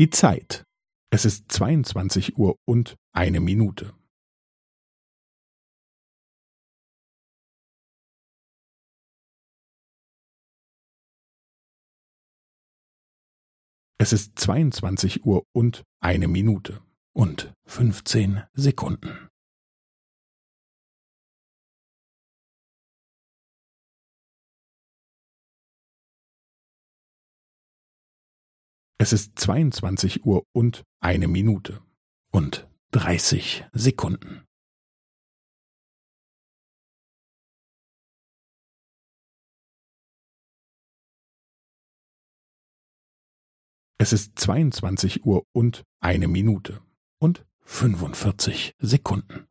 Die Zeit. Es ist zweiundzwanzig Uhr und eine Minute. Es ist zweiundzwanzig Uhr und eine Minute und fünfzehn Sekunden. Es ist zweiundzwanzig Uhr und eine Minute und dreißig Sekunden. Es ist zweiundzwanzig Uhr und eine Minute und fünfundvierzig Sekunden.